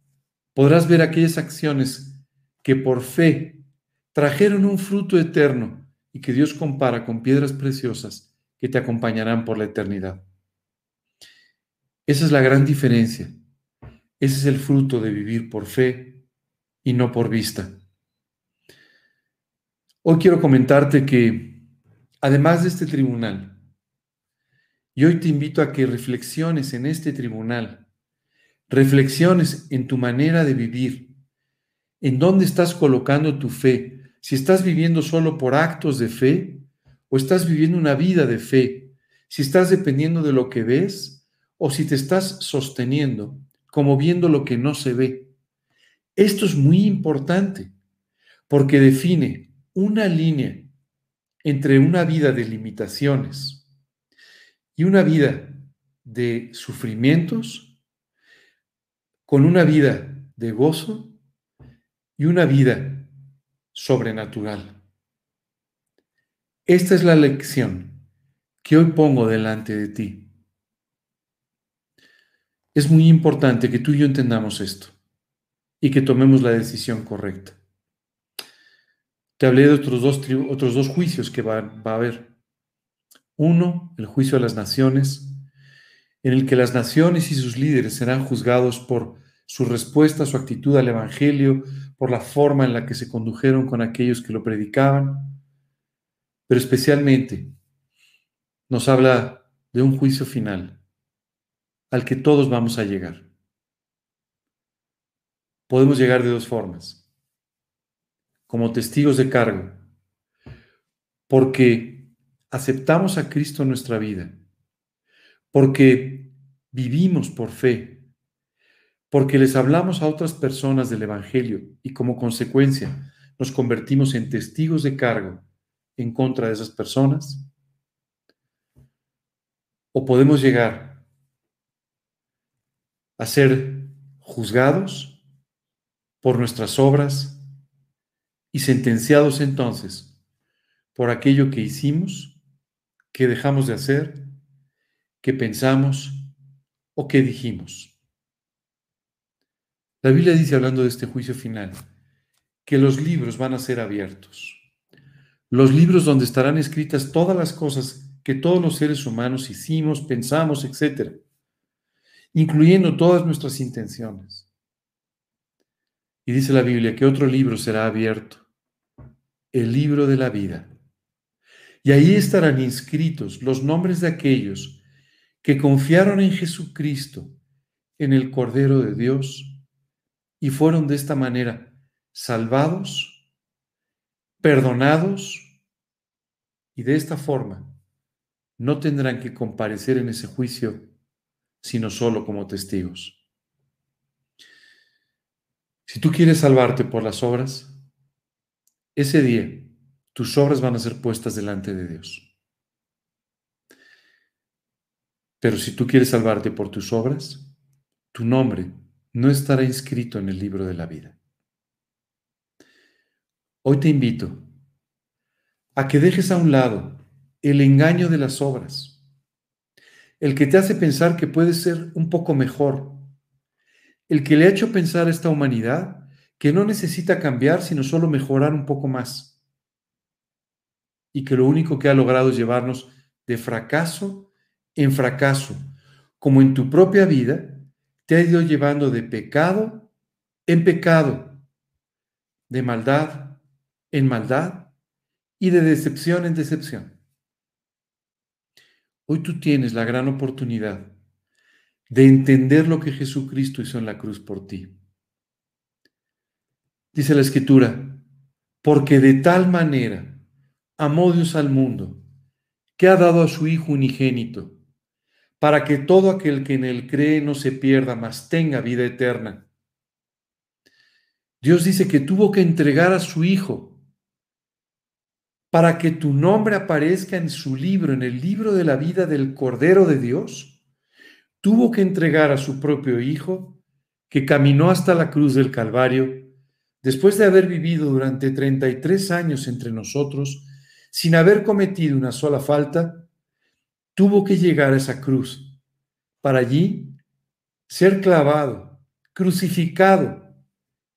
podrás ver aquellas acciones que por fe trajeron un fruto eterno y que Dios compara con piedras preciosas que te acompañarán por la eternidad. Esa es la gran diferencia. Ese es el fruto de vivir por fe y no por vista. Hoy quiero comentarte que, además de este tribunal, y hoy te invito a que reflexiones en este tribunal, reflexiones en tu manera de vivir, en dónde estás colocando tu fe, si estás viviendo solo por actos de fe o estás viviendo una vida de fe, si estás dependiendo de lo que ves o si te estás sosteniendo como viendo lo que no se ve. Esto es muy importante porque define una línea entre una vida de limitaciones y una vida de sufrimientos con una vida de gozo y una vida sobrenatural. Esta es la lección que hoy pongo delante de ti. Es muy importante que tú y yo entendamos esto y que tomemos la decisión correcta. Te hablé de otros dos, otros dos juicios que va, va a haber. Uno, el juicio a las naciones, en el que las naciones y sus líderes serán juzgados por su respuesta, su actitud al Evangelio, por la forma en la que se condujeron con aquellos que lo predicaban, pero especialmente nos habla de un juicio final al que todos vamos a llegar. Podemos llegar de dos formas, como testigos de cargo, porque aceptamos a Cristo en nuestra vida, porque vivimos por fe, porque les hablamos a otras personas del Evangelio y como consecuencia nos convertimos en testigos de cargo en contra de esas personas, o podemos llegar a ser juzgados por nuestras obras y sentenciados entonces por aquello que hicimos qué dejamos de hacer, qué pensamos o qué dijimos. La Biblia dice, hablando de este juicio final, que los libros van a ser abiertos. Los libros donde estarán escritas todas las cosas que todos los seres humanos hicimos, pensamos, etc., incluyendo todas nuestras intenciones. Y dice la Biblia que otro libro será abierto, el libro de la vida y ahí estarán inscritos los nombres de aquellos que confiaron en Jesucristo, en el Cordero de Dios, y fueron de esta manera salvados, perdonados, y de esta forma no tendrán que comparecer en ese juicio, sino solo como testigos. Si tú quieres salvarte por las obras, ese día tus obras van a ser puestas delante de Dios. Pero si tú quieres salvarte por tus obras, tu nombre no estará inscrito en el libro de la vida. Hoy te invito a que dejes a un lado el engaño de las obras, el que te hace pensar que puedes ser un poco mejor, el que le ha hecho pensar a esta humanidad que no necesita cambiar, sino solo mejorar un poco más y que lo único que ha logrado es llevarnos de fracaso en fracaso, como en tu propia vida te ha ido llevando de pecado en pecado, de maldad en maldad y de decepción en decepción. Hoy tú tienes la gran oportunidad de entender lo que Jesucristo hizo en la cruz por ti. Dice la escritura, porque de tal manera amó Dios al mundo, que ha dado a su Hijo unigénito, para que todo aquel que en él cree no se pierda, mas tenga vida eterna. Dios dice que tuvo que entregar a su Hijo para que tu nombre aparezca en su libro, en el libro de la vida del Cordero de Dios. Tuvo que entregar a su propio Hijo, que caminó hasta la cruz del Calvario, después de haber vivido durante 33 años entre nosotros, sin haber cometido una sola falta, tuvo que llegar a esa cruz para allí ser clavado, crucificado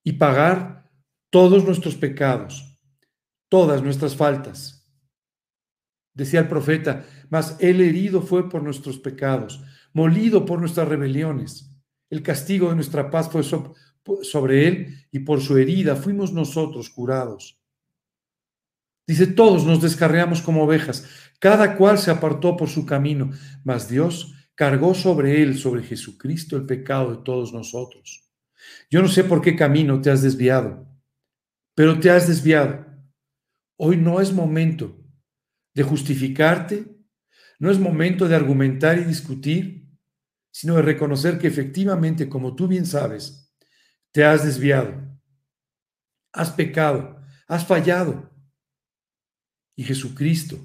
y pagar todos nuestros pecados, todas nuestras faltas. Decía el profeta, mas el herido fue por nuestros pecados, molido por nuestras rebeliones. El castigo de nuestra paz fue sobre él y por su herida fuimos nosotros curados. Dice, todos nos descarreamos como ovejas, cada cual se apartó por su camino, mas Dios cargó sobre él, sobre Jesucristo, el pecado de todos nosotros. Yo no sé por qué camino te has desviado, pero te has desviado. Hoy no es momento de justificarte, no es momento de argumentar y discutir, sino de reconocer que efectivamente, como tú bien sabes, te has desviado, has pecado, has fallado. Y Jesucristo,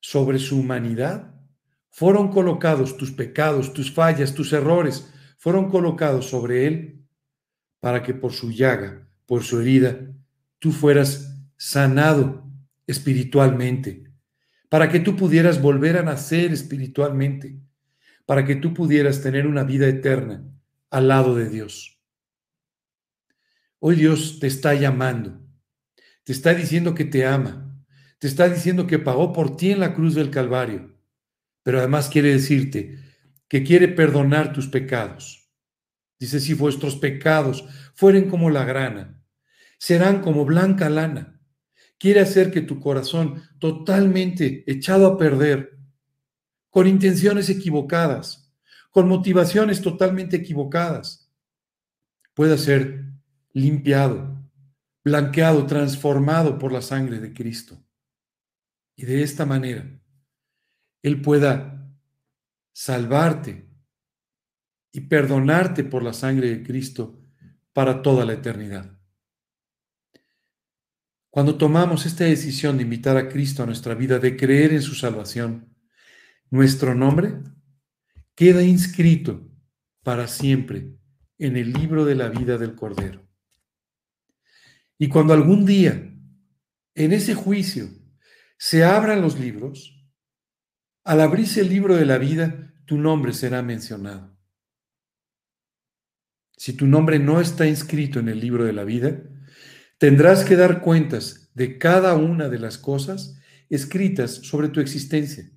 sobre su humanidad, fueron colocados tus pecados, tus fallas, tus errores, fueron colocados sobre Él para que por su llaga, por su herida, tú fueras sanado espiritualmente, para que tú pudieras volver a nacer espiritualmente, para que tú pudieras tener una vida eterna al lado de Dios. Hoy Dios te está llamando, te está diciendo que te ama, te está diciendo que pagó por ti en la cruz del Calvario pero además quiere decirte que quiere perdonar tus pecados. Dice, si vuestros pecados fueren como la grana, serán como blanca lana. Quiere hacer que tu corazón totalmente echado a perder, con intenciones equivocadas, con motivaciones totalmente equivocadas, pueda ser limpiado, blanqueado, transformado por la sangre de Cristo. Y de esta manera él pueda salvarte y perdonarte por la sangre de Cristo para toda la eternidad. Cuando tomamos esta decisión de invitar a Cristo a nuestra vida, de creer en su salvación, nuestro nombre queda inscrito para siempre en el libro de la vida del Cordero. Y cuando algún día, en ese juicio, se abran los libros, al abrirse el libro de la vida, tu nombre será mencionado. Si tu nombre no está inscrito en el libro de la vida, tendrás que dar cuentas de cada una de las cosas escritas sobre tu existencia.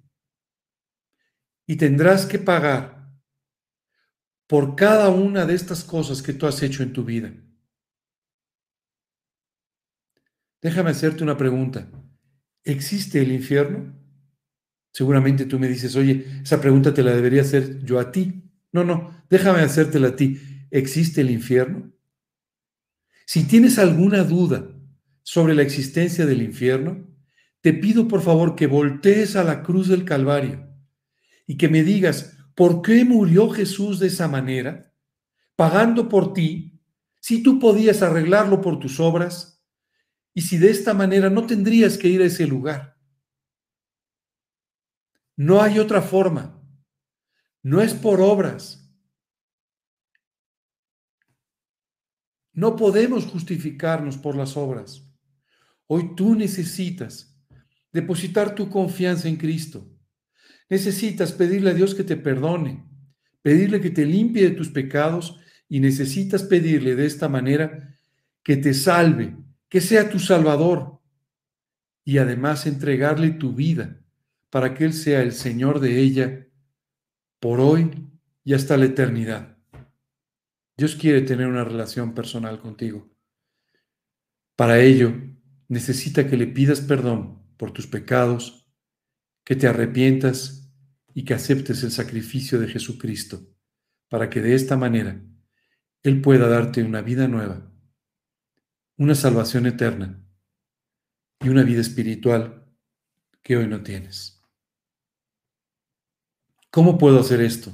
Y tendrás que pagar por cada una de estas cosas que tú has hecho en tu vida. Déjame hacerte una pregunta. ¿Existe el infierno? Seguramente tú me dices, oye, esa pregunta te la debería hacer yo a ti. No, no, déjame hacértela a ti. ¿Existe el infierno? Si tienes alguna duda sobre la existencia del infierno, te pido por favor que voltees a la cruz del Calvario y que me digas, ¿por qué murió Jesús de esa manera? Pagando por ti, si tú podías arreglarlo por tus obras y si de esta manera no tendrías que ir a ese lugar. No hay otra forma. No es por obras. No podemos justificarnos por las obras. Hoy tú necesitas depositar tu confianza en Cristo. Necesitas pedirle a Dios que te perdone, pedirle que te limpie de tus pecados y necesitas pedirle de esta manera que te salve, que sea tu salvador y además entregarle tu vida para que Él sea el Señor de ella por hoy y hasta la eternidad. Dios quiere tener una relación personal contigo. Para ello, necesita que le pidas perdón por tus pecados, que te arrepientas y que aceptes el sacrificio de Jesucristo, para que de esta manera Él pueda darte una vida nueva, una salvación eterna y una vida espiritual que hoy no tienes. ¿Cómo puedo hacer esto?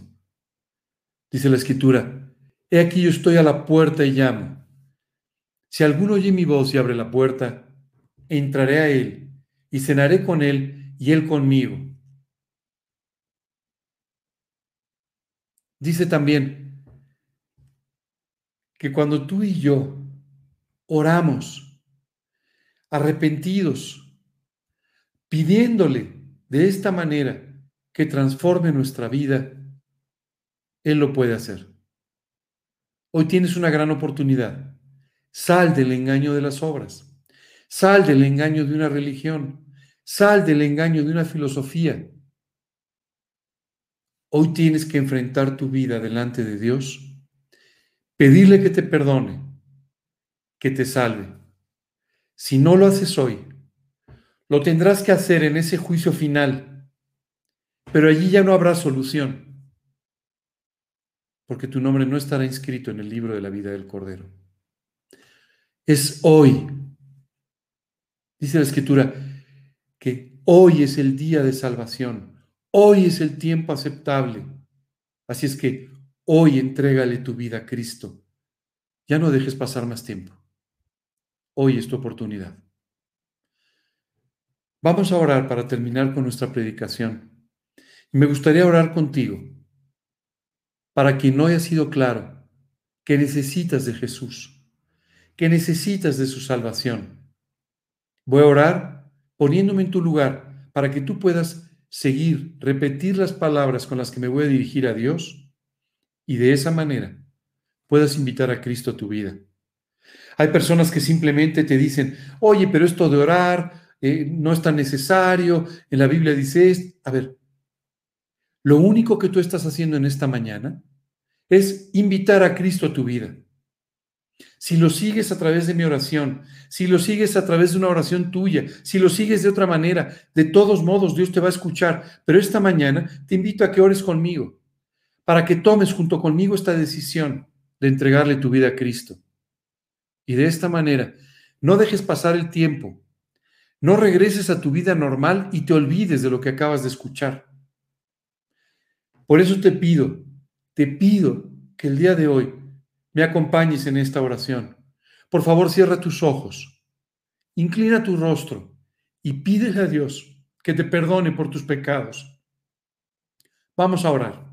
Dice la escritura, he aquí yo estoy a la puerta y llamo. Si alguno oye mi voz y abre la puerta, entraré a él y cenaré con él y él conmigo. Dice también que cuando tú y yo oramos arrepentidos, pidiéndole de esta manera que transforme nuestra vida, Él lo puede hacer. Hoy tienes una gran oportunidad. Sal del engaño de las obras. Sal del engaño de una religión. Sal del engaño de una filosofía. Hoy tienes que enfrentar tu vida delante de Dios, pedirle que te perdone, que te salve. Si no lo haces hoy, lo tendrás que hacer en ese juicio final, pero allí ya no habrá solución, porque tu nombre no estará inscrito en el libro de la vida del Cordero. Es hoy, dice la Escritura, que hoy es el día de salvación, hoy es el tiempo aceptable. Así es que hoy entrégale tu vida a Cristo. Ya no dejes pasar más tiempo. Hoy es tu oportunidad. Vamos a orar para terminar con nuestra predicación. Me gustaría orar contigo para que no haya sido claro que necesitas de Jesús, que necesitas de su salvación. Voy a orar poniéndome en tu lugar para que tú puedas seguir, repetir las palabras con las que me voy a dirigir a Dios y de esa manera puedas invitar a Cristo a tu vida. Hay personas que simplemente te dicen, oye, pero esto de orar eh, no es tan necesario. En la Biblia dice, a ver, lo único que tú estás haciendo en esta mañana es invitar a Cristo a tu vida. Si lo sigues a través de mi oración, si lo sigues a través de una oración tuya, si lo sigues de otra manera, de todos modos Dios te va a escuchar. Pero esta mañana te invito a que ores conmigo, para que tomes junto conmigo esta decisión de entregarle tu vida a Cristo. Y de esta manera, no dejes pasar el tiempo. No regreses a tu vida normal y te olvides de lo que acabas de escuchar. Por eso te pido, te pido que el día de hoy me acompañes en esta oración. Por favor, cierra tus ojos, inclina tu rostro y pídele a Dios que te perdone por tus pecados. Vamos a orar.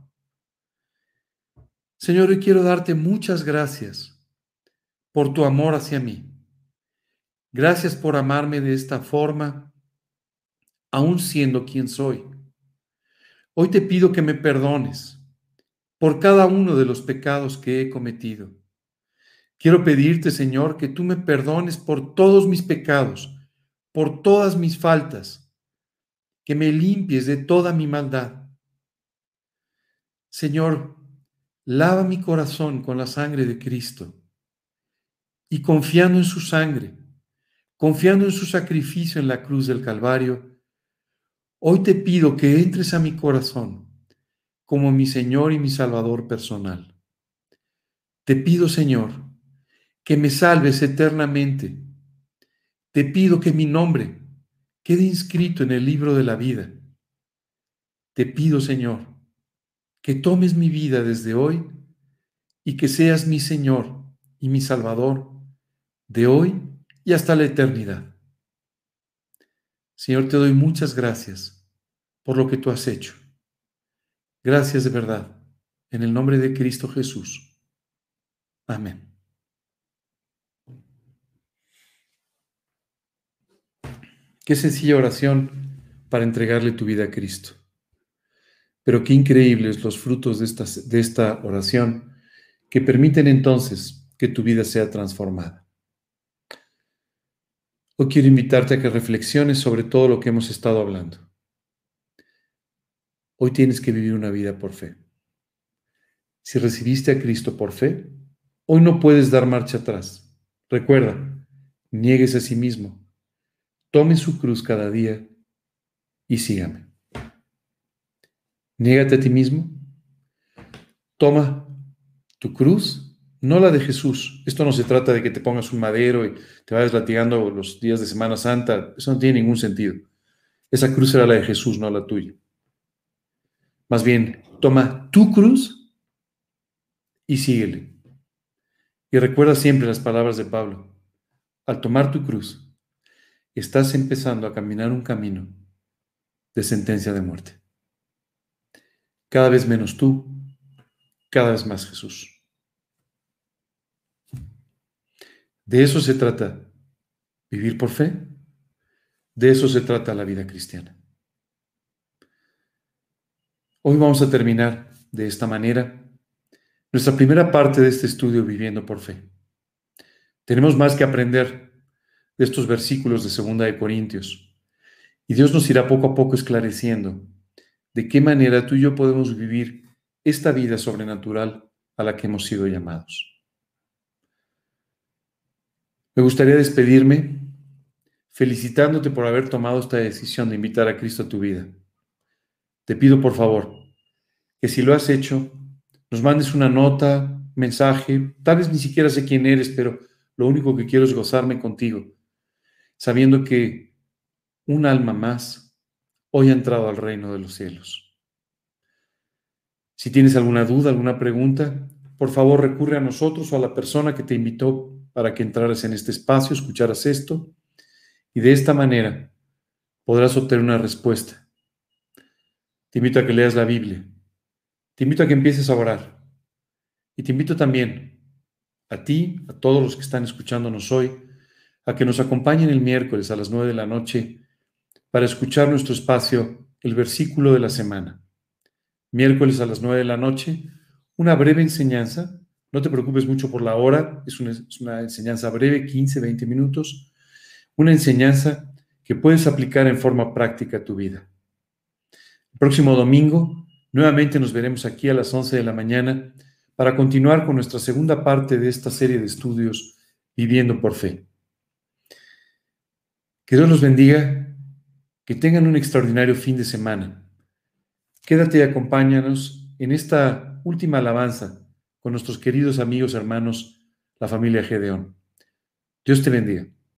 Señor, hoy quiero darte muchas gracias por tu amor hacia mí. Gracias por amarme de esta forma, aún siendo quien soy. Hoy te pido que me perdones por cada uno de los pecados que he cometido. Quiero pedirte, Señor, que tú me perdones por todos mis pecados, por todas mis faltas, que me limpies de toda mi maldad. Señor, lava mi corazón con la sangre de Cristo y confiando en su sangre, confiando en su sacrificio en la cruz del Calvario, hoy te pido que entres a mi corazón como mi Señor y mi Salvador personal. Te pido, Señor, que me salves eternamente. Te pido que mi nombre quede inscrito en el libro de la vida. Te pido, Señor, que tomes mi vida desde hoy y que seas mi Señor y mi Salvador de hoy y hasta la eternidad. Señor, te doy muchas gracias por lo que tú has hecho. Gracias de verdad, en el nombre de Cristo Jesús. Amén. Qué sencilla oración para entregarle tu vida a Cristo. Pero qué increíbles los frutos de esta, de esta oración que permiten entonces que tu vida sea transformada. Hoy quiero invitarte a que reflexiones sobre todo lo que hemos estado hablando. Hoy tienes que vivir una vida por fe. Si recibiste a Cristo por fe, hoy no puedes dar marcha atrás. Recuerda, niéguese a sí mismo, tome su cruz cada día y sígame. Niégate a ti mismo, toma tu cruz, no la de Jesús. Esto no se trata de que te pongas un madero y te vayas latigando los días de Semana Santa, eso no tiene ningún sentido. Esa cruz era la de Jesús, no la tuya. Más bien, toma tu cruz y síguele. Y recuerda siempre las palabras de Pablo. Al tomar tu cruz, estás empezando a caminar un camino de sentencia de muerte. Cada vez menos tú, cada vez más Jesús. De eso se trata vivir por fe. De eso se trata la vida cristiana. Hoy vamos a terminar de esta manera nuestra primera parte de este estudio viviendo por fe. Tenemos más que aprender de estos versículos de Segunda de Corintios y Dios nos irá poco a poco esclareciendo de qué manera tú y yo podemos vivir esta vida sobrenatural a la que hemos sido llamados. Me gustaría despedirme felicitándote por haber tomado esta decisión de invitar a Cristo a tu vida. Te pido por favor que si lo has hecho, nos mandes una nota, mensaje, tal vez ni siquiera sé quién eres, pero lo único que quiero es gozarme contigo, sabiendo que un alma más hoy ha entrado al reino de los cielos. Si tienes alguna duda, alguna pregunta, por favor recurre a nosotros o a la persona que te invitó para que entraras en este espacio, escucharas esto, y de esta manera podrás obtener una respuesta. Te invito a que leas la Biblia, te invito a que empieces a orar. Y te invito también a ti, a todos los que están escuchándonos hoy, a que nos acompañen el miércoles a las nueve de la noche para escuchar nuestro espacio, el versículo de la semana. Miércoles a las nueve de la noche, una breve enseñanza. No te preocupes mucho por la hora, es una, enseñanza breve, 15, 20 minutos. Una enseñanza que puedes aplicar en forma práctica a tu vida. El próximo domingo Nuevamente nos veremos aquí a las 11 de la mañana para continuar con nuestra segunda parte de esta serie de estudios Viviendo por Fe. Que Dios los bendiga, que tengan un extraordinario fin de semana. Quédate y acompáñanos en esta última alabanza con nuestros queridos amigos, hermanos, la familia Gedeón. Dios te bendiga.